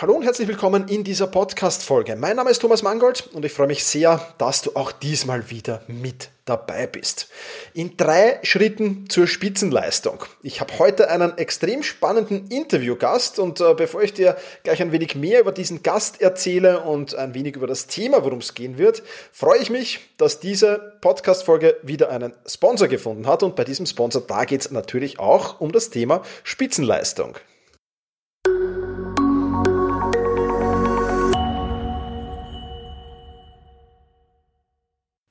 Hallo und herzlich willkommen in dieser Podcast-Folge. Mein Name ist Thomas Mangold und ich freue mich sehr, dass du auch diesmal wieder mit dabei bist. In drei Schritten zur Spitzenleistung. Ich habe heute einen extrem spannenden Interviewgast und äh, bevor ich dir gleich ein wenig mehr über diesen Gast erzähle und ein wenig über das Thema, worum es gehen wird, freue ich mich, dass diese Podcast-Folge wieder einen Sponsor gefunden hat und bei diesem Sponsor, da geht es natürlich auch um das Thema Spitzenleistung.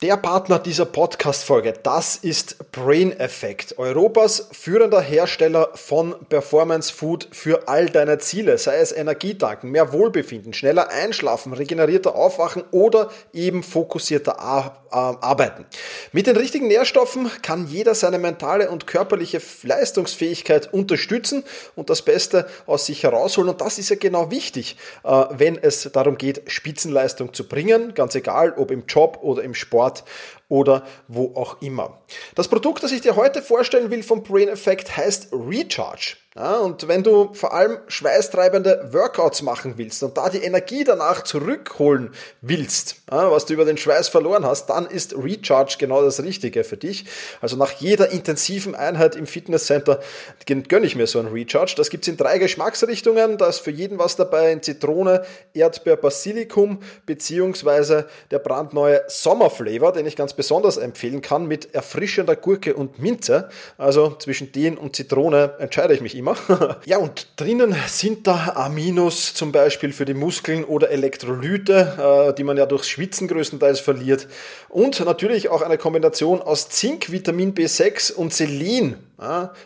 Der Partner dieser Podcast-Folge, das ist Brain Effect, Europas führender Hersteller von Performance Food für all deine Ziele, sei es Energietanken, mehr Wohlbefinden, schneller einschlafen, regenerierter Aufwachen oder eben fokussierter arbeiten. Mit den richtigen Nährstoffen kann jeder seine mentale und körperliche Leistungsfähigkeit unterstützen und das Beste aus sich herausholen. Und das ist ja genau wichtig, äh, wenn es darum geht, Spitzenleistung zu bringen, ganz egal, ob im Job oder im Sport Sport oder wo auch immer. Das Produkt, das ich dir heute vorstellen will vom Brain Effect heißt Recharge. Ja, und wenn du vor allem schweißtreibende Workouts machen willst und da die Energie danach zurückholen willst, ja, was du über den Schweiß verloren hast, dann ist Recharge genau das Richtige für dich. Also nach jeder intensiven Einheit im Fitnesscenter gönne ich mir so ein Recharge. Das gibt's in drei Geschmacksrichtungen. Da ist für jeden was dabei in Zitrone, Erdbeer, Basilikum, beziehungsweise der brandneue Sommerflavor, den ich ganz besonders empfehlen kann, mit erfrischender Gurke und Minze. Also zwischen den und Zitrone entscheide ich mich immer immer. ja, und drinnen sind da Aminos zum Beispiel für die Muskeln oder Elektrolyte, äh, die man ja durchs Schwitzen größtenteils verliert. Und natürlich auch eine Kombination aus Zink, Vitamin B6 und Selen,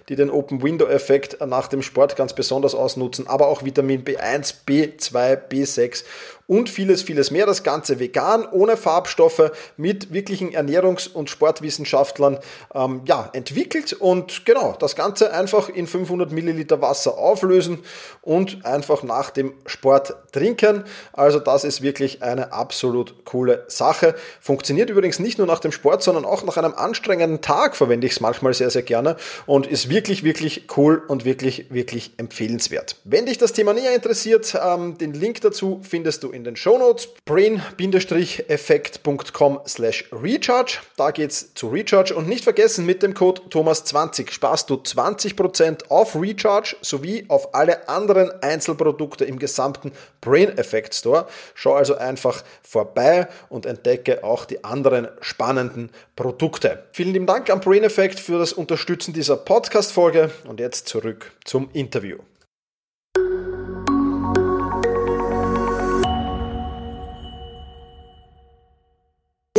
die den Open-Window-Effekt nach dem Sport ganz besonders ausnutzen, aber auch Vitamin B1, B2, B6 und vieles, vieles mehr. Das Ganze vegan, ohne Farbstoffe, mit wirklichen Ernährungs- und Sportwissenschaftlern ähm, ja, entwickelt. Und genau, das Ganze einfach in 500 Milliliter Wasser auflösen und einfach nach dem Sport trinken. Also das ist wirklich eine absolut coole Sache. Funktioniert übrigens nicht nur nach dem Sport, sondern auch nach einem anstrengenden Tag verwende ich es manchmal sehr, sehr gerne und ist wirklich, wirklich cool und wirklich, wirklich empfehlenswert. Wenn dich das Thema näher interessiert, ähm, den Link dazu findest du in den Shownotes brain-effekt.com slash recharge. Da geht's zu Recharge und nicht vergessen, mit dem Code Thomas20 sparst du 20% auf Recharge sowie auf alle anderen Einzelprodukte im gesamten Brain Effect Store. Schau also einfach vorbei und entdecke auch die anderen spannenden Produkte. Vielen lieben Dank an Brain Effect für das Unterstützen dieser Podcast-Folge und jetzt zurück zum Interview.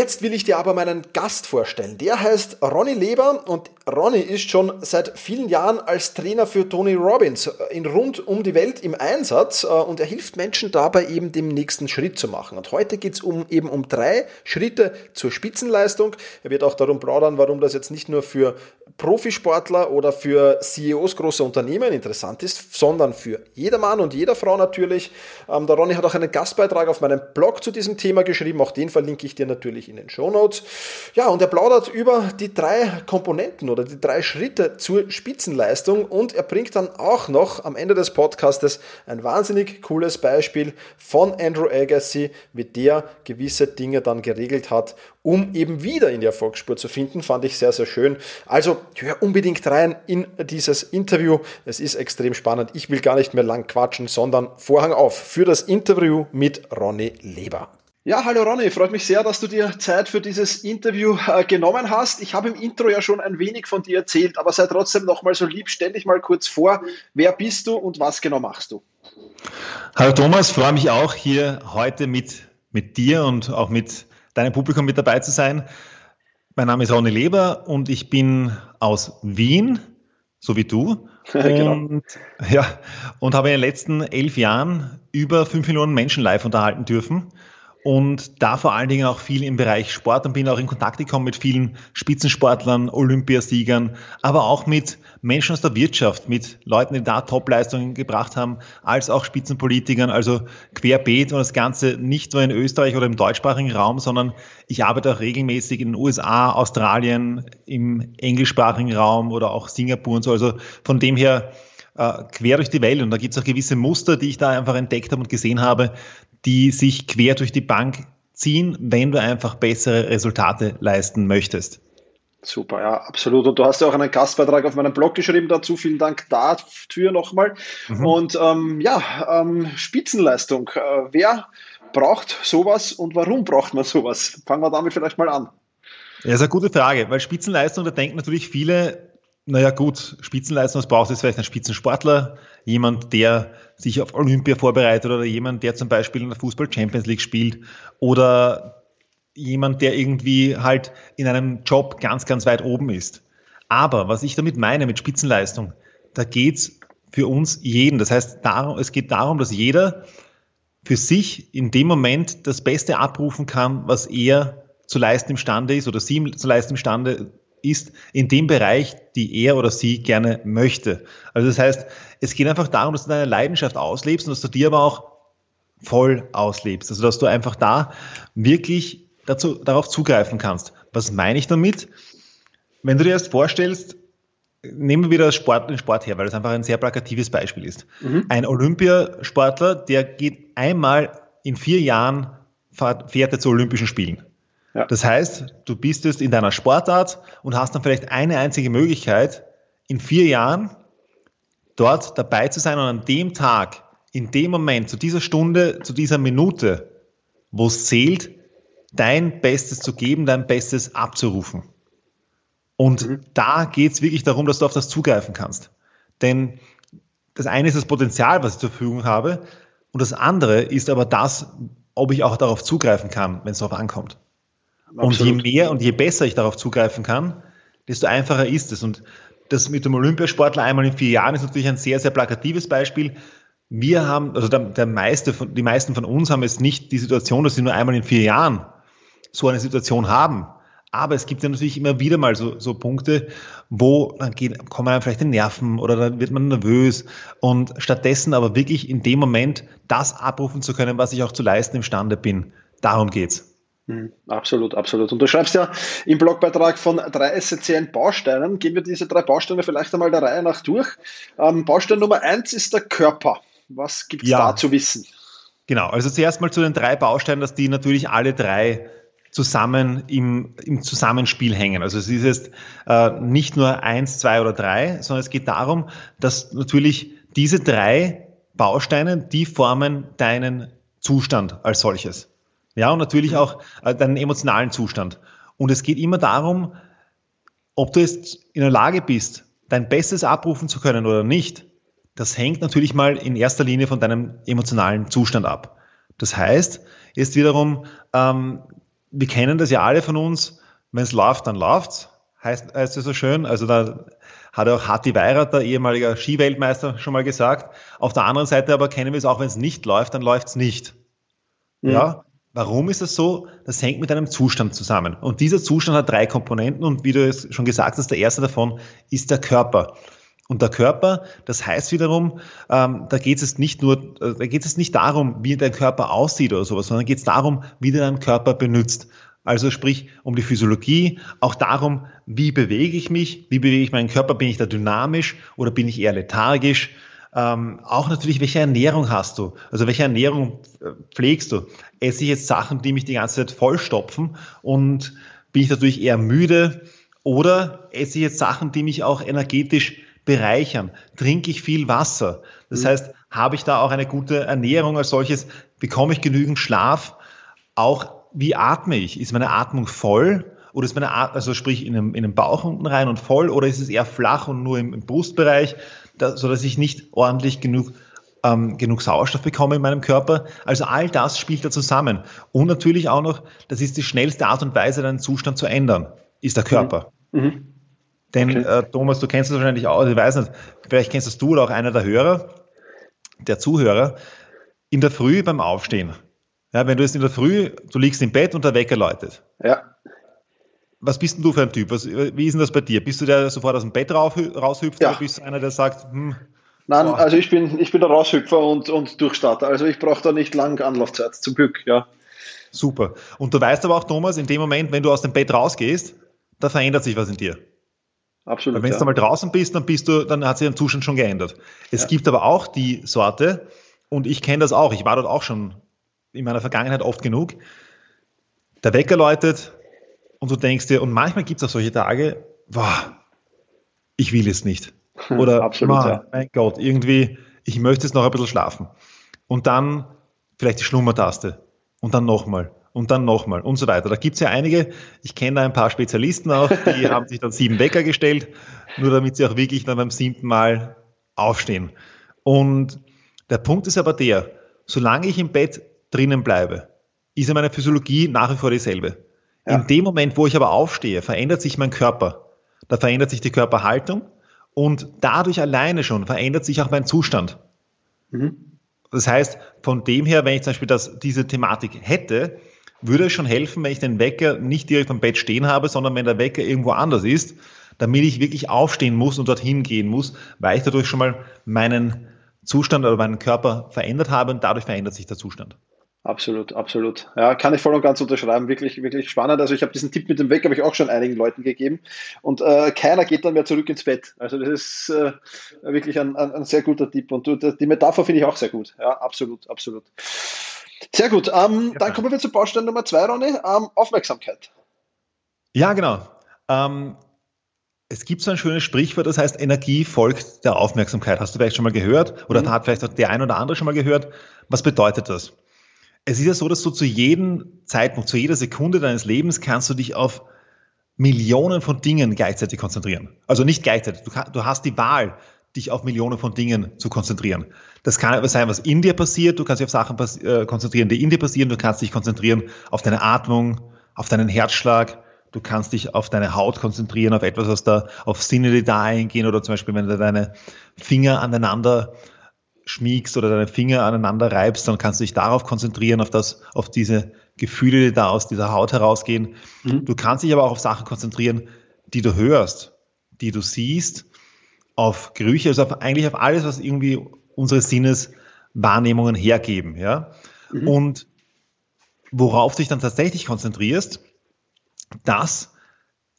Jetzt will ich dir aber meinen Gast vorstellen. Der heißt Ronny Leber und Ronny ist schon seit vielen Jahren als Trainer für Tony Robbins in rund um die Welt im Einsatz äh, und er hilft Menschen dabei eben den nächsten Schritt zu machen. Und heute geht es um, eben um drei Schritte zur Spitzenleistung. Er wird auch darum plaudern, warum das jetzt nicht nur für Profisportler oder für CEOs großer Unternehmen interessant ist, sondern für jedermann und jeder Frau natürlich. Ähm, der Ronny hat auch einen Gastbeitrag auf meinem Blog zu diesem Thema geschrieben. Auch den verlinke ich dir natürlich in den Show Notes. Ja, und er plaudert über die drei Komponenten oder die drei Schritte zur Spitzenleistung und er bringt dann auch noch am Ende des Podcastes ein wahnsinnig cooles Beispiel von Andrew Agassi, wie der gewisse Dinge dann geregelt hat, um eben wieder in die Erfolgsspur zu finden. Fand ich sehr, sehr schön. Also hör unbedingt rein in dieses Interview. Es ist extrem spannend. Ich will gar nicht mehr lang quatschen, sondern Vorhang auf für das Interview mit Ronny Leber. Ja, hallo Ronny, freut mich sehr, dass du dir Zeit für dieses Interview äh, genommen hast. Ich habe im Intro ja schon ein wenig von dir erzählt, aber sei trotzdem noch mal so lieb, stell dich mal kurz vor, wer bist du und was genau machst du? Hallo Thomas, freue mich auch hier heute mit, mit dir und auch mit deinem Publikum mit dabei zu sein. Mein Name ist Ronny Leber und ich bin aus Wien, so wie du. genau. Und, ja, und habe in den letzten elf Jahren über fünf Millionen Menschen live unterhalten dürfen und da vor allen Dingen auch viel im Bereich Sport und bin auch in Kontakt gekommen mit vielen Spitzensportlern, Olympiasiegern, aber auch mit Menschen aus der Wirtschaft, mit Leuten, die da Topleistungen gebracht haben, als auch Spitzenpolitikern, also querbeet und das Ganze nicht nur in Österreich oder im deutschsprachigen Raum, sondern ich arbeite auch regelmäßig in den USA, Australien, im englischsprachigen Raum oder auch Singapur und so. Also von dem her äh, quer durch die Welt und da gibt es auch gewisse Muster, die ich da einfach entdeckt habe und gesehen habe, die sich quer durch die Bank ziehen, wenn du einfach bessere Resultate leisten möchtest. Super, ja, absolut. Und du hast ja auch einen Gastbeitrag auf meinem Blog geschrieben dazu. Vielen Dank dafür nochmal. Mhm. Und ähm, ja, ähm, Spitzenleistung. Äh, wer braucht sowas und warum braucht man sowas? Fangen wir damit vielleicht mal an. Ja, ist eine gute Frage, weil Spitzenleistung, da denken natürlich viele, naja gut, Spitzenleistung, was brauchst du jetzt vielleicht ein Spitzensportler, jemand, der sich auf Olympia vorbereitet oder jemand, der zum Beispiel in der Fußball Champions League spielt oder jemand, der irgendwie halt in einem Job ganz, ganz weit oben ist. Aber was ich damit meine mit Spitzenleistung, da geht's für uns jeden. Das heißt, es geht darum, dass jeder für sich in dem Moment das Beste abrufen kann, was er zu leisten imstande ist oder sie zu leisten imstande ist in dem Bereich, die er oder sie gerne möchte. Also das heißt, es geht einfach darum, dass du deine Leidenschaft auslebst und dass du dir aber auch voll auslebst. Also dass du einfach da wirklich dazu, darauf zugreifen kannst. Was meine ich damit? Wenn du dir erst vorstellst, nehmen wir wieder das Sport, den Sport her, weil das einfach ein sehr plakatives Beispiel ist. Mhm. Ein Olympiasportler, der geht einmal in vier Jahren, fährt er zu Olympischen Spielen. Ja. Das heißt, du bist es in deiner Sportart und hast dann vielleicht eine einzige Möglichkeit, in vier Jahren dort dabei zu sein und an dem Tag, in dem Moment, zu dieser Stunde, zu dieser Minute, wo es zählt, dein Bestes zu geben, dein Bestes abzurufen. Und mhm. da geht es wirklich darum, dass du auf das zugreifen kannst. Denn das eine ist das Potenzial, was ich zur Verfügung habe, und das andere ist aber das, ob ich auch darauf zugreifen kann, wenn es darauf ankommt. Und je mehr und je besser ich darauf zugreifen kann, desto einfacher ist es. Und das mit dem Olympiasportler einmal in vier Jahren ist natürlich ein sehr, sehr plakatives Beispiel. Wir haben, also der, der meiste von, die meisten von uns haben jetzt nicht die Situation, dass sie nur einmal in vier Jahren so eine Situation haben. Aber es gibt ja natürlich immer wieder mal so, so Punkte, wo dann geht, kommen einem vielleicht die Nerven oder dann wird man nervös. Und stattdessen aber wirklich in dem Moment das abrufen zu können, was ich auch zu leisten imstande bin. Darum geht's. Mhm. Absolut, absolut. Und du schreibst ja im Blogbeitrag von drei essentiellen Bausteinen. Gehen wir diese drei Bausteine vielleicht einmal der Reihe nach durch. Ähm, Baustein Nummer eins ist der Körper. Was gibt es ja. da zu wissen? Genau, also zuerst mal zu den drei Bausteinen, dass die natürlich alle drei zusammen im, im Zusammenspiel hängen. Also es ist jetzt äh, nicht nur eins, zwei oder drei, sondern es geht darum, dass natürlich diese drei Bausteine, die formen deinen Zustand als solches. Ja, und natürlich auch äh, deinen emotionalen Zustand. Und es geht immer darum, ob du jetzt in der Lage bist, dein Bestes abrufen zu können oder nicht. Das hängt natürlich mal in erster Linie von deinem emotionalen Zustand ab. Das heißt, jetzt wiederum, ähm, wir kennen das ja alle von uns, wenn es läuft, dann läuft's, heißt, heißt es so schön. Also da hat auch Hatti Weirat, der ehemaliger Skiweltmeister, schon mal gesagt. Auf der anderen Seite aber kennen wir es auch, wenn es nicht läuft, dann läuft's nicht. Mhm. Ja. Warum ist das so? Das hängt mit einem Zustand zusammen. Und dieser Zustand hat drei Komponenten und wie du es schon gesagt hast, der erste davon ist der Körper. Und der Körper, das heißt wiederum, ähm, da geht es nicht nur, äh, da geht es nicht darum, wie dein Körper aussieht oder sowas, sondern geht es darum, wie du deinen Körper benutzt. Also sprich um die Physiologie, auch darum, wie bewege ich mich, wie bewege ich meinen Körper, bin ich da dynamisch oder bin ich eher lethargisch. Ähm, auch natürlich, welche Ernährung hast du? Also welche Ernährung äh, pflegst du? Esse ich jetzt Sachen, die mich die ganze Zeit vollstopfen und bin ich natürlich eher müde? Oder esse ich jetzt Sachen, die mich auch energetisch bereichern? Trinke ich viel Wasser? Das mhm. heißt, habe ich da auch eine gute Ernährung als solches? Bekomme ich genügend Schlaf? Auch wie atme ich? Ist meine Atmung voll? Oder ist meine Atmung, also sprich in den, in den Bauch unten rein und voll? Oder ist es eher flach und nur im, im Brustbereich, da, so dass ich nicht ordentlich genug ähm, genug Sauerstoff bekomme in meinem Körper. Also all das spielt da zusammen. Und natürlich auch noch, das ist die schnellste Art und Weise, deinen Zustand zu ändern, ist der Körper. Mhm. Mhm. Denn okay. äh, Thomas, du kennst das wahrscheinlich auch, ich weiß nicht, vielleicht kennst das du oder auch einer der Hörer, der Zuhörer, in der Früh beim Aufstehen. Ja, wenn du jetzt in der Früh, du liegst im Bett und der Wecker läutet. Ja. Was bist denn du für ein Typ? Was, wie ist denn das bei dir? Bist du der, der sofort aus dem Bett rauf, raushüpft ja. oder bist du einer, der sagt, hm, Nein, boah. also ich bin, ich bin der Raushüpfer und, und Durchstarter. Also ich brauche da nicht lang Anlaufzeit, zum Glück, ja. Super. Und du weißt aber auch, Thomas, in dem Moment, wenn du aus dem Bett rausgehst, da verändert sich was in dir. Absolut. Weil wenn ja. du mal draußen bist, dann bist du, dann hat sich dein Zustand schon geändert. Es ja. gibt aber auch die Sorte, und ich kenne das auch, ich war dort auch schon in meiner Vergangenheit oft genug. Der Wecker läutet und du denkst dir, und manchmal gibt es auch solche Tage, boah, ich will es nicht. Oder, Absolut, man, ja. mein Gott, irgendwie, ich möchte jetzt noch ein bisschen schlafen. Und dann vielleicht die Schlummertaste. Und dann nochmal und dann nochmal und so weiter. Da gibt es ja einige, ich kenne da ein paar Spezialisten auch, die haben sich dann sieben Wecker gestellt, nur damit sie auch wirklich dann beim siebten Mal aufstehen. Und der Punkt ist aber der, solange ich im Bett drinnen bleibe, ist ja meine Physiologie nach wie vor dieselbe. Ja. In dem Moment, wo ich aber aufstehe, verändert sich mein Körper. Da verändert sich die Körperhaltung und dadurch alleine schon verändert sich auch mein Zustand. Mhm. Das heißt, von dem her, wenn ich zum Beispiel das, diese Thematik hätte, würde es schon helfen, wenn ich den Wecker nicht direkt am Bett stehen habe, sondern wenn der Wecker irgendwo anders ist, damit ich wirklich aufstehen muss und dorthin gehen muss, weil ich dadurch schon mal meinen Zustand oder meinen Körper verändert habe und dadurch verändert sich der Zustand. Absolut, absolut. Ja, kann ich voll und ganz unterschreiben. Wirklich, wirklich spannend. Also ich habe diesen Tipp mit dem Wecker habe ich auch schon einigen Leuten gegeben und äh, keiner geht dann mehr zurück ins Bett. Also das ist äh, wirklich ein, ein, ein, sehr guter Tipp und die Metapher finde ich auch sehr gut. Ja, absolut, absolut. Sehr gut. Ähm, ja. Dann kommen wir zu Baustein Nummer zwei, Ronny. Ähm, Aufmerksamkeit. Ja, genau. Ähm, es gibt so ein schönes Sprichwort, das heißt, Energie folgt der Aufmerksamkeit. Hast du vielleicht schon mal gehört? Oder mhm. hat vielleicht auch der ein oder andere schon mal gehört? Was bedeutet das? Es ist ja so, dass du zu jedem Zeitpunkt, zu jeder Sekunde deines Lebens kannst du dich auf Millionen von Dingen gleichzeitig konzentrieren. Also nicht gleichzeitig. Du, du hast die Wahl, dich auf Millionen von Dingen zu konzentrieren. Das kann aber sein, was in dir passiert. Du kannst dich auf Sachen äh, konzentrieren, die in dir passieren. Du kannst dich konzentrieren auf deine Atmung, auf deinen Herzschlag. Du kannst dich auf deine Haut konzentrieren, auf etwas, was da, auf Sinne, die da eingehen oder zum Beispiel, wenn du deine Finger aneinander schmiegst oder deine Finger aneinander reibst, dann kannst du dich darauf konzentrieren, auf das, auf diese Gefühle, die da aus dieser Haut herausgehen. Mhm. Du kannst dich aber auch auf Sachen konzentrieren, die du hörst, die du siehst, auf Gerüche, also auf, eigentlich auf alles, was irgendwie unsere Sinneswahrnehmungen hergeben, ja. Mhm. Und worauf du dich dann tatsächlich konzentrierst, das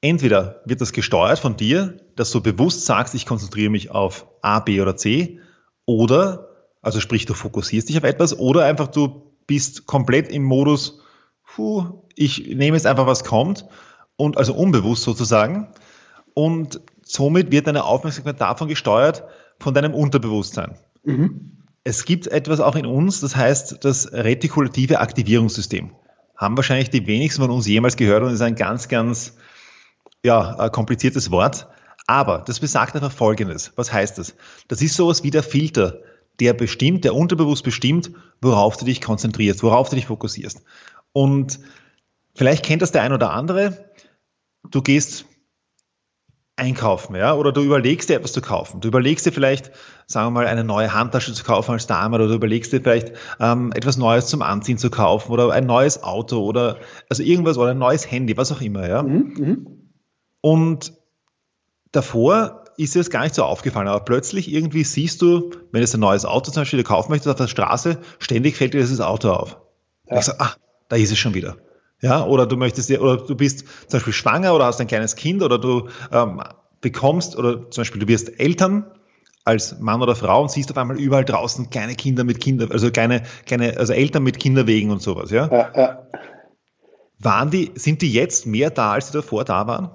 entweder wird das gesteuert von dir, dass du bewusst sagst, ich konzentriere mich auf A, B oder C, oder Also sprich, du fokussierst dich auf etwas oder einfach du bist komplett im Modus, puh, ich nehme jetzt einfach, was kommt und also unbewusst sozusagen. Und somit wird deine Aufmerksamkeit davon gesteuert, von deinem Unterbewusstsein. Mhm. Es gibt etwas auch in uns, das heißt das retikulative Aktivierungssystem. Haben wahrscheinlich die wenigsten von uns jemals gehört und ist ein ganz, ganz ja, kompliziertes Wort. Aber das besagt einfach Folgendes. Was heißt das? Das ist sowas wie der Filter, der bestimmt, der unterbewusst bestimmt, worauf du dich konzentrierst, worauf du dich fokussierst. Und vielleicht kennt das der ein oder andere. Du gehst einkaufen, ja, oder du überlegst dir etwas zu kaufen. Du überlegst dir vielleicht, sagen wir mal, eine neue Handtasche zu kaufen als Dame, oder du überlegst dir vielleicht ähm, etwas Neues zum Anziehen zu kaufen, oder ein neues Auto, oder also irgendwas, oder ein neues Handy, was auch immer, ja. Mhm, mh. Und davor ist dir das gar nicht so aufgefallen, aber plötzlich irgendwie siehst du, wenn du ein neues Auto zum Beispiel kaufen möchtest auf der Straße, ständig fällt dir dieses Auto auf. Ja. Ich sage, ah, da ist es schon wieder. Ja, oder du möchtest dir, oder du bist zum Beispiel schwanger oder hast ein kleines Kind oder du ähm, bekommst, oder zum Beispiel du wirst Eltern als Mann oder Frau und siehst auf einmal überall draußen kleine Kinder mit Kinder, also kleine, kleine, also Eltern mit Kinderwegen und sowas, ja? ja, ja. Waren die, sind die jetzt mehr da, als sie davor da waren?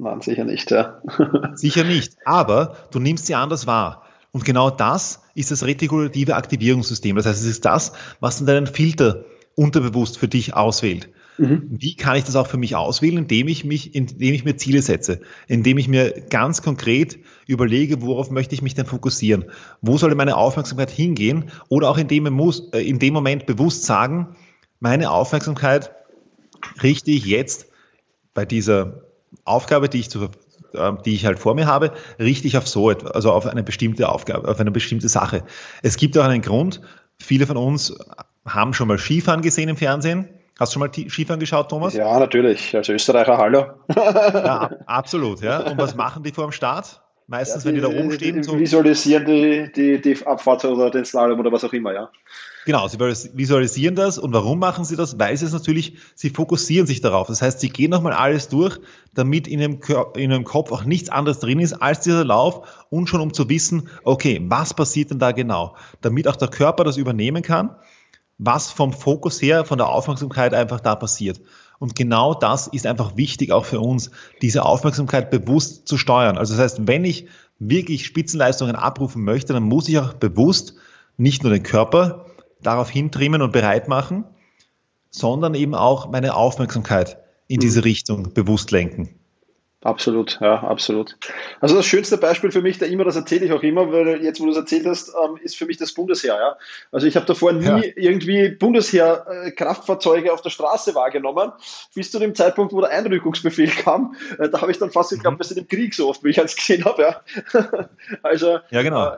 Nein, sicher nicht, ja. sicher nicht. Aber du nimmst sie anders wahr. Und genau das ist das retikulative Aktivierungssystem. Das heißt, es ist das, was dann deinen Filter unterbewusst für dich auswählt. Mhm. Wie kann ich das auch für mich auswählen, indem ich mich, indem ich mir Ziele setze, indem ich mir ganz konkret überlege, worauf möchte ich mich denn fokussieren? Wo soll meine Aufmerksamkeit hingehen? Oder auch indem ich muss, äh, in dem Moment bewusst sagen, meine Aufmerksamkeit richte ich jetzt bei dieser Aufgabe, die ich, zu, äh, die ich halt vor mir habe, richte ich auf so etwas, also auf eine bestimmte Aufgabe, auf eine bestimmte Sache. Es gibt auch einen Grund, viele von uns haben schon mal Skifahren gesehen im Fernsehen. Hast du schon mal Skifahren geschaut, Thomas? Ja, natürlich. Als Österreicher, hallo. ja, absolut, ja. Und was machen die vor dem Start? Meistens, ja, die, wenn die da oben stehen. Die, visualisieren die, die, die Abfahrt oder den Slalom oder was auch immer, ja. Genau, sie visualisieren das und warum machen sie das? Weil sie es natürlich, sie fokussieren sich darauf. Das heißt, sie gehen nochmal alles durch, damit in ihrem, in ihrem Kopf auch nichts anderes drin ist als dieser Lauf und schon um zu wissen, okay, was passiert denn da genau? Damit auch der Körper das übernehmen kann, was vom Fokus her, von der Aufmerksamkeit einfach da passiert. Und genau das ist einfach wichtig auch für uns, diese Aufmerksamkeit bewusst zu steuern. Also das heißt, wenn ich wirklich Spitzenleistungen abrufen möchte, dann muss ich auch bewusst nicht nur den Körper darauf hintrimmen und bereit machen, sondern eben auch meine Aufmerksamkeit in diese mhm. Richtung bewusst lenken. Absolut, ja, absolut. Also das schönste Beispiel für mich, da immer, das erzähle ich auch immer, weil jetzt, wo du es erzählt hast, ähm, ist für mich das Bundesheer. Ja? Also ich habe davor nie ja. irgendwie Bundesheer-Kraftfahrzeuge auf der Straße wahrgenommen, bis zu dem Zeitpunkt, wo der Einrückungsbefehl kam. Äh, da habe ich dann fast geglaubt, wir sind im Krieg so oft, wie ich eins gesehen habe. Ja? also ja, genau. Äh,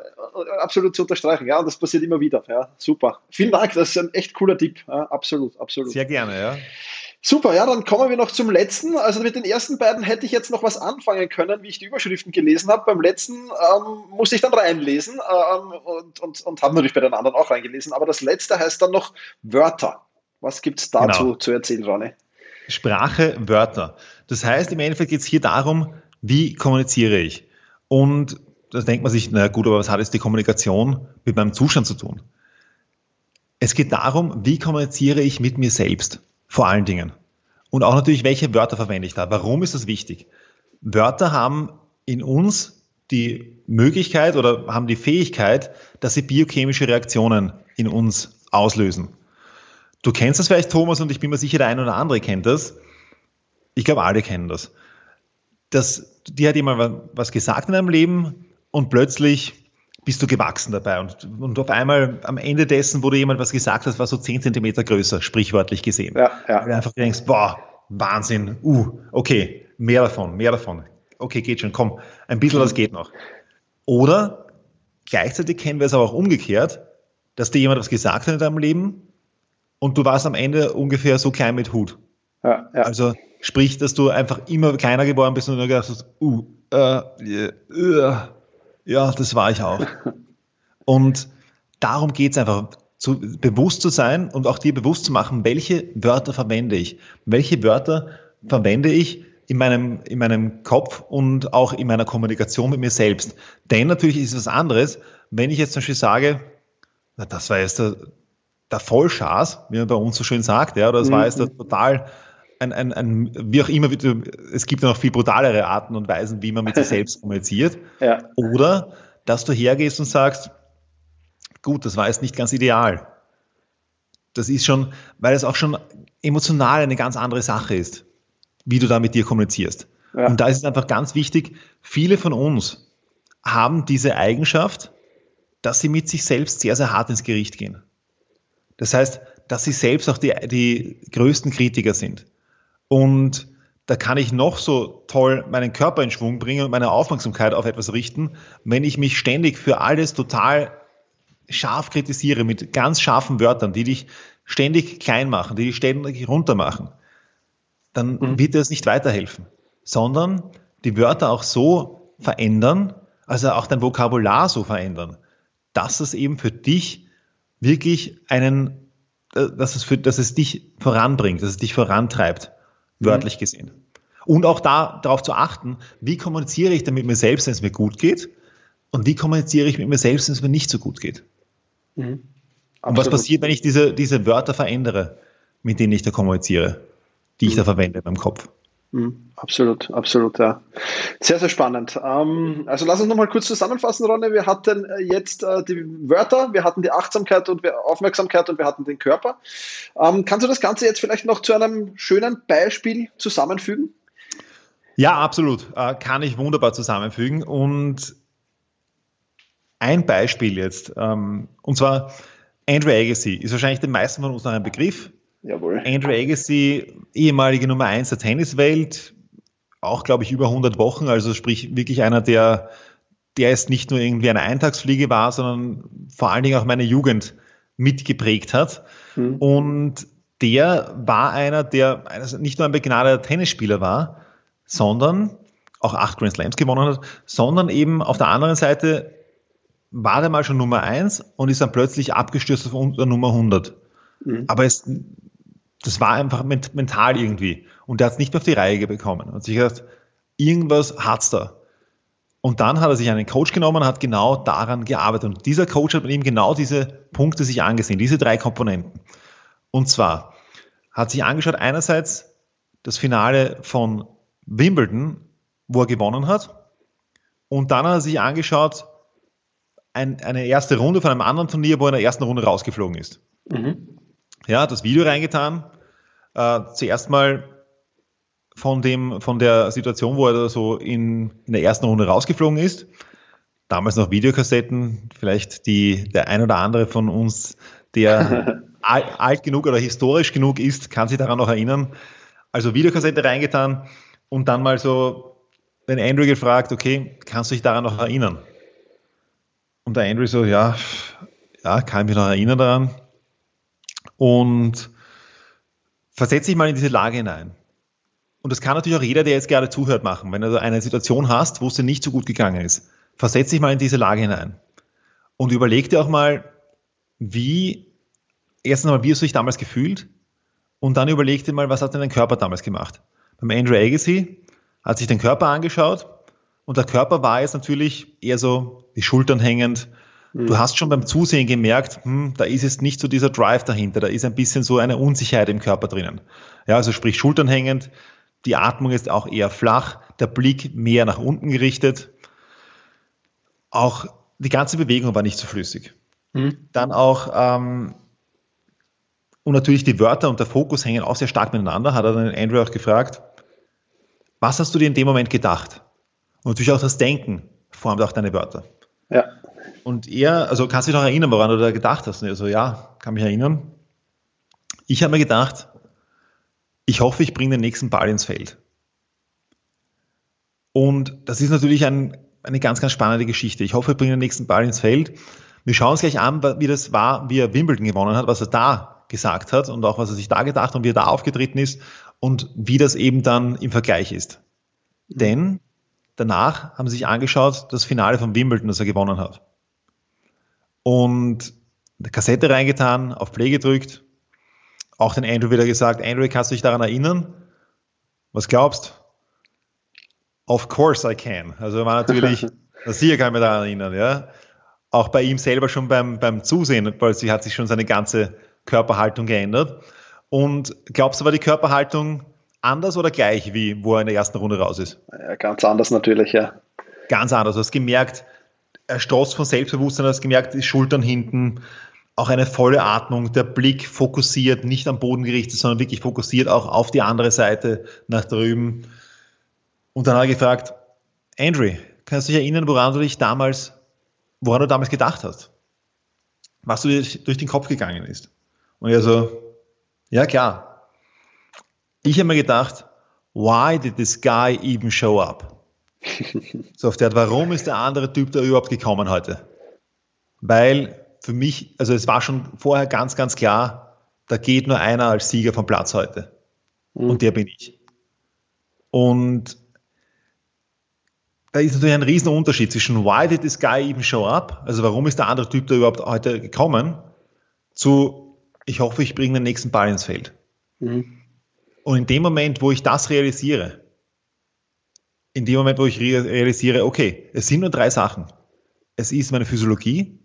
absolut zu unterstreichen. Ja, und das passiert immer wieder. Ja, super. Vielen Dank, das ist ein echt cooler Tipp. Ja, absolut, absolut. Sehr gerne, ja. Super, ja, dann kommen wir noch zum letzten. Also mit den ersten beiden hätte ich jetzt noch was anfangen können, wie ich die Überschriften gelesen habe. Beim letzten ähm, musste ich dann reinlesen ähm, und, und, und habe natürlich bei den anderen auch reingelesen. Aber das letzte heißt dann noch Wörter. Was gibt es dazu genau. zu erzählen, Ronny? Sprache, Wörter. Das heißt, im Endeffekt geht es hier darum, wie kommuniziere ich. Und da denkt man sich, na gut, aber was hat jetzt die Kommunikation mit meinem Zustand zu tun? Es geht darum, wie kommuniziere ich mit mir selbst vor allen Dingen. Und auch natürlich, welche Wörter verwende ich da? Warum ist das wichtig? Wörter haben in uns die Möglichkeit oder haben die Fähigkeit, dass sie biochemische Reaktionen in uns auslösen. Du kennst das vielleicht, Thomas, und ich bin mir sicher, der eine oder andere kennt das. Ich glaube, alle kennen das. das dir hat jemand was gesagt in deinem Leben und plötzlich bist du gewachsen dabei. Und, und auf einmal am Ende dessen, wo du jemand was gesagt hast, war so zehn Zentimeter größer, sprichwörtlich gesehen. Ja, ja. Weil du einfach denkst, boah, Wahnsinn, uh, okay, mehr davon, mehr davon. Okay, geht schon, komm, ein bisschen was geht noch. Oder gleichzeitig kennen wir es aber auch umgekehrt, dass dir jemand was gesagt hat in deinem Leben und du warst am Ende ungefähr so klein mit Hut. Ja, ja. Also sprich, dass du einfach immer kleiner geworden bist und du gedacht hast, uh, äh, äh ja, das war ich auch. Und darum geht es einfach, zu, bewusst zu sein und auch dir bewusst zu machen, welche Wörter verwende ich. Welche Wörter verwende ich in meinem, in meinem Kopf und auch in meiner Kommunikation mit mir selbst. Denn natürlich ist es was anderes, wenn ich jetzt zum Beispiel sage, na, das war jetzt der, der Vollschaß, wie man bei uns so schön sagt, ja, oder das mhm. war jetzt der total ein, ein, ein, wie auch immer, es gibt ja noch viel brutalere Arten und Weisen, wie man mit sich selbst kommuniziert. Ja. Oder, dass du hergehst und sagst, gut, das war jetzt nicht ganz ideal. Das ist schon, weil es auch schon emotional eine ganz andere Sache ist, wie du da mit dir kommunizierst. Ja. Und da ist es einfach ganz wichtig, viele von uns haben diese Eigenschaft, dass sie mit sich selbst sehr, sehr hart ins Gericht gehen. Das heißt, dass sie selbst auch die, die größten Kritiker sind. Und da kann ich noch so toll meinen Körper in Schwung bringen und meine Aufmerksamkeit auf etwas richten, wenn ich mich ständig für alles total scharf kritisiere mit ganz scharfen Wörtern, die dich ständig klein machen, die dich ständig runter machen, dann mhm. wird dir das nicht weiterhelfen, sondern die Wörter auch so verändern, also auch dein Vokabular so verändern, dass es eben für dich wirklich einen, äh, dass es, für, dass es dich voranbringt, dass es dich vorantreibt wörtlich gesehen. Und auch da darauf zu achten, wie kommuniziere ich denn mit mir selbst, wenn es mir gut geht, und wie kommuniziere ich mit mir selbst, wenn es mir nicht so gut geht. Mhm. Und was passiert, wenn ich diese, diese Wörter verändere, mit denen ich da kommuniziere, die ich mhm. da verwende in meinem Kopf? Mhm. Absolut, absolut, ja. Sehr, sehr spannend. Ähm, also lass uns nochmal kurz zusammenfassen, Ronne. Wir hatten äh, jetzt äh, die Wörter, wir hatten die Achtsamkeit und Aufmerksamkeit und wir hatten den Körper. Ähm, kannst du das Ganze jetzt vielleicht noch zu einem schönen Beispiel zusammenfügen? Ja, absolut. Äh, kann ich wunderbar zusammenfügen. Und ein Beispiel jetzt, ähm, und zwar Andrew Agassi, ist wahrscheinlich den meisten von uns noch ein Begriff. Jawohl. Andrew Agassi, ehemalige Nummer 1 der Tenniswelt, auch, glaube ich, über 100 Wochen, also sprich wirklich einer, der, der ist nicht nur irgendwie eine Eintagsfliege war, sondern vor allen Dingen auch meine Jugend mitgeprägt hat. Mhm. Und der war einer, der nicht nur ein begnadeter Tennisspieler war, sondern auch acht Grand Slams gewonnen hat, sondern eben auf der anderen Seite war der mal schon Nummer 1 und ist dann plötzlich abgestürzt auf Nummer 100. Mhm. Aber es, das war einfach mental irgendwie. Und der hat es nicht mehr auf die Reihe bekommen. Und sich gedacht, irgendwas hat's da. Und dann hat er sich einen Coach genommen und hat genau daran gearbeitet. Und dieser Coach hat mit ihm genau diese Punkte sich angesehen, diese drei Komponenten. Und zwar hat sich angeschaut einerseits das Finale von Wimbledon, wo er gewonnen hat. Und dann hat er sich angeschaut ein, eine erste Runde von einem anderen Turnier, wo er in der ersten Runde rausgeflogen ist. Mhm. Ja, das Video reingetan. Äh, zuerst mal von, dem, von der Situation, wo er so in, in der ersten Runde rausgeflogen ist. Damals noch Videokassetten, vielleicht die, der ein oder andere von uns, der alt, alt genug oder historisch genug ist, kann sich daran noch erinnern. Also Videokassette reingetan und dann mal so den Andrew gefragt, okay, kannst du dich daran noch erinnern? Und der Andrew so, ja, ja, kann ich mich noch erinnern daran. Und versetze dich mal in diese Lage hinein. Und das kann natürlich auch jeder, der jetzt gerade zuhört, machen. Wenn du eine Situation hast, wo es dir nicht so gut gegangen ist, versetz dich mal in diese Lage hinein. Und überleg dir auch mal, wie, erstens einmal, wie hast du dich damals gefühlt? Und dann überleg dir mal, was hat denn dein Körper damals gemacht? Beim Andrew Agassi hat sich den Körper angeschaut und der Körper war jetzt natürlich eher so die Schultern hängend. Mhm. Du hast schon beim Zusehen gemerkt, hm, da ist jetzt nicht so dieser Drive dahinter, da ist ein bisschen so eine Unsicherheit im Körper drinnen. Ja, also sprich Schultern hängend, die Atmung ist auch eher flach, der Blick mehr nach unten gerichtet. Auch die ganze Bewegung war nicht so flüssig. Mhm. Dann auch, ähm, und natürlich die Wörter und der Fokus hängen auch sehr stark miteinander, hat er dann Andrew auch gefragt, was hast du dir in dem Moment gedacht? Und natürlich auch das Denken formt auch deine Wörter. Ja. Und er, also kannst du dich noch erinnern, woran du da gedacht hast? Und er so, ja, kann mich erinnern. Ich habe mir gedacht, ich hoffe, ich bringe den nächsten Ball ins Feld. Und das ist natürlich ein, eine ganz, ganz spannende Geschichte. Ich hoffe, ich bringe den nächsten Ball ins Feld. Wir schauen uns gleich an, wie das war, wie er Wimbledon gewonnen hat, was er da gesagt hat und auch was er sich da gedacht hat und wie er da aufgetreten ist und wie das eben dann im Vergleich ist. Denn danach haben sie sich angeschaut, das Finale von Wimbledon, das er gewonnen hat. Und eine Kassette reingetan, auf Play gedrückt auch den Andrew wieder gesagt, Andrew, kannst du dich daran erinnern? Was glaubst? Of course I can. Also war natürlich, sicher kann ich mich daran erinnern, ja. auch bei ihm selber schon beim, beim Zusehen, weil sie hat sich schon seine ganze Körperhaltung geändert. Und glaubst du, war die Körperhaltung anders oder gleich, wie wo er in der ersten Runde raus ist? Ja, ganz anders natürlich, ja. Ganz anders. Du hast gemerkt, er strotzt von Selbstbewusstsein, du hast gemerkt, die Schultern hinten, auch eine volle Atmung, der Blick fokussiert, nicht am Boden gerichtet, sondern wirklich fokussiert auch auf die andere Seite nach drüben. Und dann hat er gefragt, Andrew, kannst du dich erinnern, woran du dich damals, woran du damals gedacht hast? Was dir durch den Kopf gegangen ist? Und er so, ja klar. Ich habe mir gedacht, why did this guy even show up? so auf der Art, warum ist der andere Typ da überhaupt gekommen heute? Weil für mich, also es war schon vorher ganz, ganz klar, da geht nur einer als Sieger vom Platz heute. Mhm. Und der bin ich. Und da ist natürlich ein riesen Unterschied zwischen why did this guy even show up, also warum ist der andere Typ da überhaupt heute gekommen, zu ich hoffe, ich bringe den nächsten Ball ins Feld. Mhm. Und in dem Moment, wo ich das realisiere, in dem Moment, wo ich realisiere, okay, es sind nur drei Sachen. Es ist meine Physiologie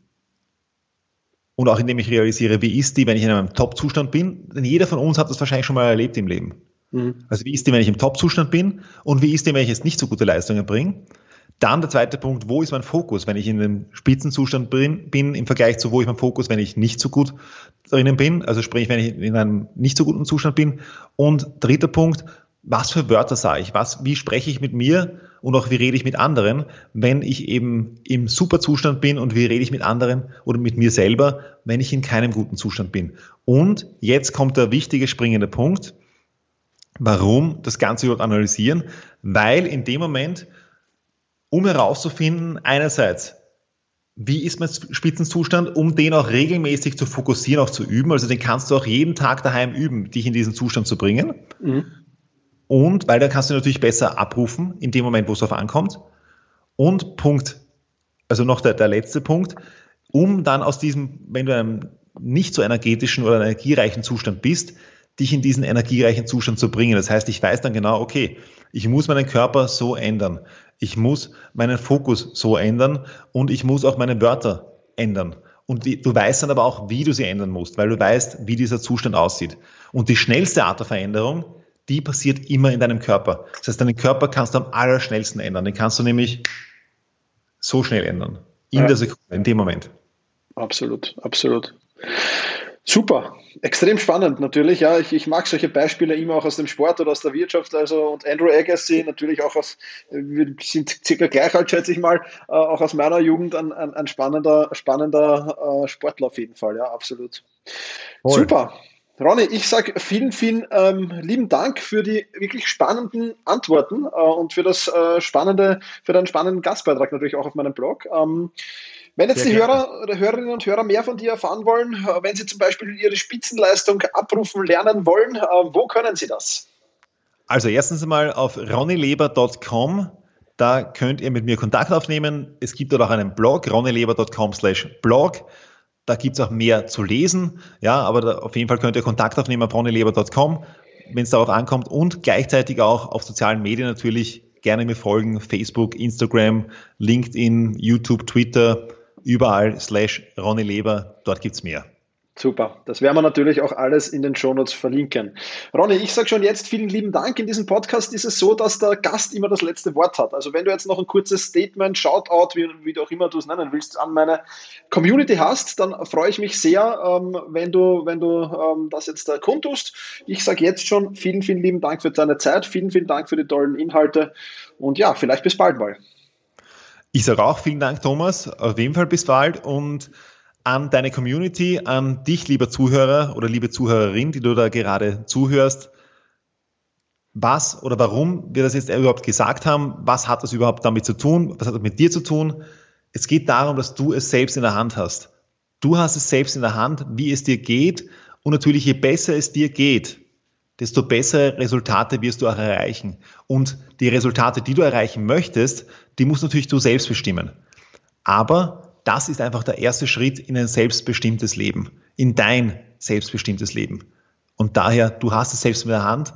und auch indem ich realisiere, wie ist die, wenn ich in einem Top-Zustand bin. Denn jeder von uns hat das wahrscheinlich schon mal erlebt im Leben. Mhm. Also wie ist die, wenn ich im Top-Zustand bin und wie ist die, wenn ich jetzt nicht so gute Leistungen bringe. Dann der zweite Punkt, wo ist mein Fokus, wenn ich in einem Spitzenzustand bin, bin im Vergleich zu wo ist mein Fokus, wenn ich nicht so gut drinnen bin, also sprich, wenn ich in einem nicht so guten Zustand bin. Und dritter Punkt, was für Wörter sage ich, was, wie spreche ich mit mir und auch wie rede ich mit anderen, wenn ich eben im Superzustand bin und wie rede ich mit anderen oder mit mir selber, wenn ich in keinem guten Zustand bin. Und jetzt kommt der wichtige springende Punkt, warum das Ganze überhaupt analysieren, weil in dem Moment, um herauszufinden, einerseits, wie ist mein Spitzenzustand, um den auch regelmäßig zu fokussieren, auch zu üben. Also den kannst du auch jeden Tag daheim üben, dich in diesen Zustand zu bringen. Mhm. Und weil dann kannst du natürlich besser abrufen in dem Moment, wo es darauf ankommt. Und Punkt, also noch der, der letzte Punkt, um dann aus diesem, wenn du in einem nicht so energetischen oder energiereichen Zustand bist, dich in diesen energiereichen Zustand zu bringen. Das heißt, ich weiß dann genau, okay, ich muss meinen Körper so ändern. Ich muss meinen Fokus so ändern und ich muss auch meine Wörter ändern. Und du weißt dann aber auch, wie du sie ändern musst, weil du weißt, wie dieser Zustand aussieht. Und die schnellste Art der Veränderung die passiert immer in deinem Körper. Das heißt, deinen Körper kannst du am allerschnellsten ändern. Den kannst du nämlich so schnell ändern. In ja. der Sekunde, in dem Moment. Absolut, absolut. Super, extrem spannend natürlich. Ja, ich, ich mag solche Beispiele immer auch aus dem Sport oder aus der Wirtschaft. Also und Andrew Agassi natürlich auch aus, wir sind circa gleich alt, schätze ich mal, äh, auch aus meiner Jugend ein, ein, ein spannender, spannender äh, Sportler auf jeden Fall. Ja, absolut. Voll. Super. Ronny, ich sage vielen, vielen ähm, lieben Dank für die wirklich spannenden Antworten äh, und für das äh, spannende, für deinen spannenden Gastbeitrag natürlich auch auf meinem Blog. Ähm, wenn jetzt Sehr die Hörer oder Hörerinnen und Hörer mehr von dir erfahren wollen, äh, wenn sie zum Beispiel ihre Spitzenleistung abrufen lernen wollen, äh, wo können sie das? Also erstens einmal auf ronnyleber.com. Da könnt ihr mit mir Kontakt aufnehmen. Es gibt dort auch einen Blog, ronnyleber.com slash blog. Da gibt es auch mehr zu lesen. Ja, aber da, auf jeden Fall könnt ihr Kontakt aufnehmen auf ronnyleber.com, wenn es darauf ankommt. Und gleichzeitig auch auf sozialen Medien natürlich gerne mir folgen. Facebook, Instagram, LinkedIn, YouTube, Twitter, überall slash Ronny Leber. Dort gibt es mehr. Super, das werden wir natürlich auch alles in den Shownotes verlinken. Ronny, ich sage schon jetzt vielen lieben Dank. In diesem Podcast ist es so, dass der Gast immer das letzte Wort hat. Also wenn du jetzt noch ein kurzes Statement, Shoutout, wie, wie du auch immer du es nennen willst, an meine Community hast, dann freue ich mich sehr, ähm, wenn du, wenn du ähm, das jetzt äh, kundtust. Ich sage jetzt schon vielen, vielen lieben Dank für deine Zeit, vielen, vielen Dank für die tollen Inhalte und ja, vielleicht bis bald mal. Ich sage auch vielen Dank, Thomas. Auf jeden Fall bis bald und an deine Community, an dich, lieber Zuhörer oder liebe Zuhörerin, die du da gerade zuhörst. Was oder warum wir das jetzt überhaupt gesagt haben, was hat das überhaupt damit zu tun, was hat das mit dir zu tun? Es geht darum, dass du es selbst in der Hand hast. Du hast es selbst in der Hand, wie es dir geht. Und natürlich, je besser es dir geht, desto bessere Resultate wirst du auch erreichen. Und die Resultate, die du erreichen möchtest, die musst natürlich du selbst bestimmen. Aber das ist einfach der erste Schritt in ein selbstbestimmtes Leben, in dein selbstbestimmtes Leben. Und daher, du hast es selbst in der Hand,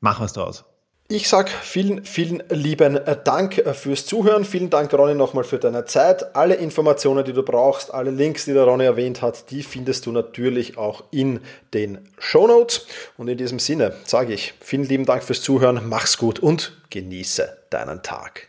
mach was draus. Ich sage vielen, vielen lieben Dank fürs Zuhören. Vielen Dank, Ronny, nochmal für deine Zeit. Alle Informationen, die du brauchst, alle Links, die der Ronny erwähnt hat, die findest du natürlich auch in den Show Notes. Und in diesem Sinne sage ich vielen lieben Dank fürs Zuhören. Mach's gut und genieße deinen Tag.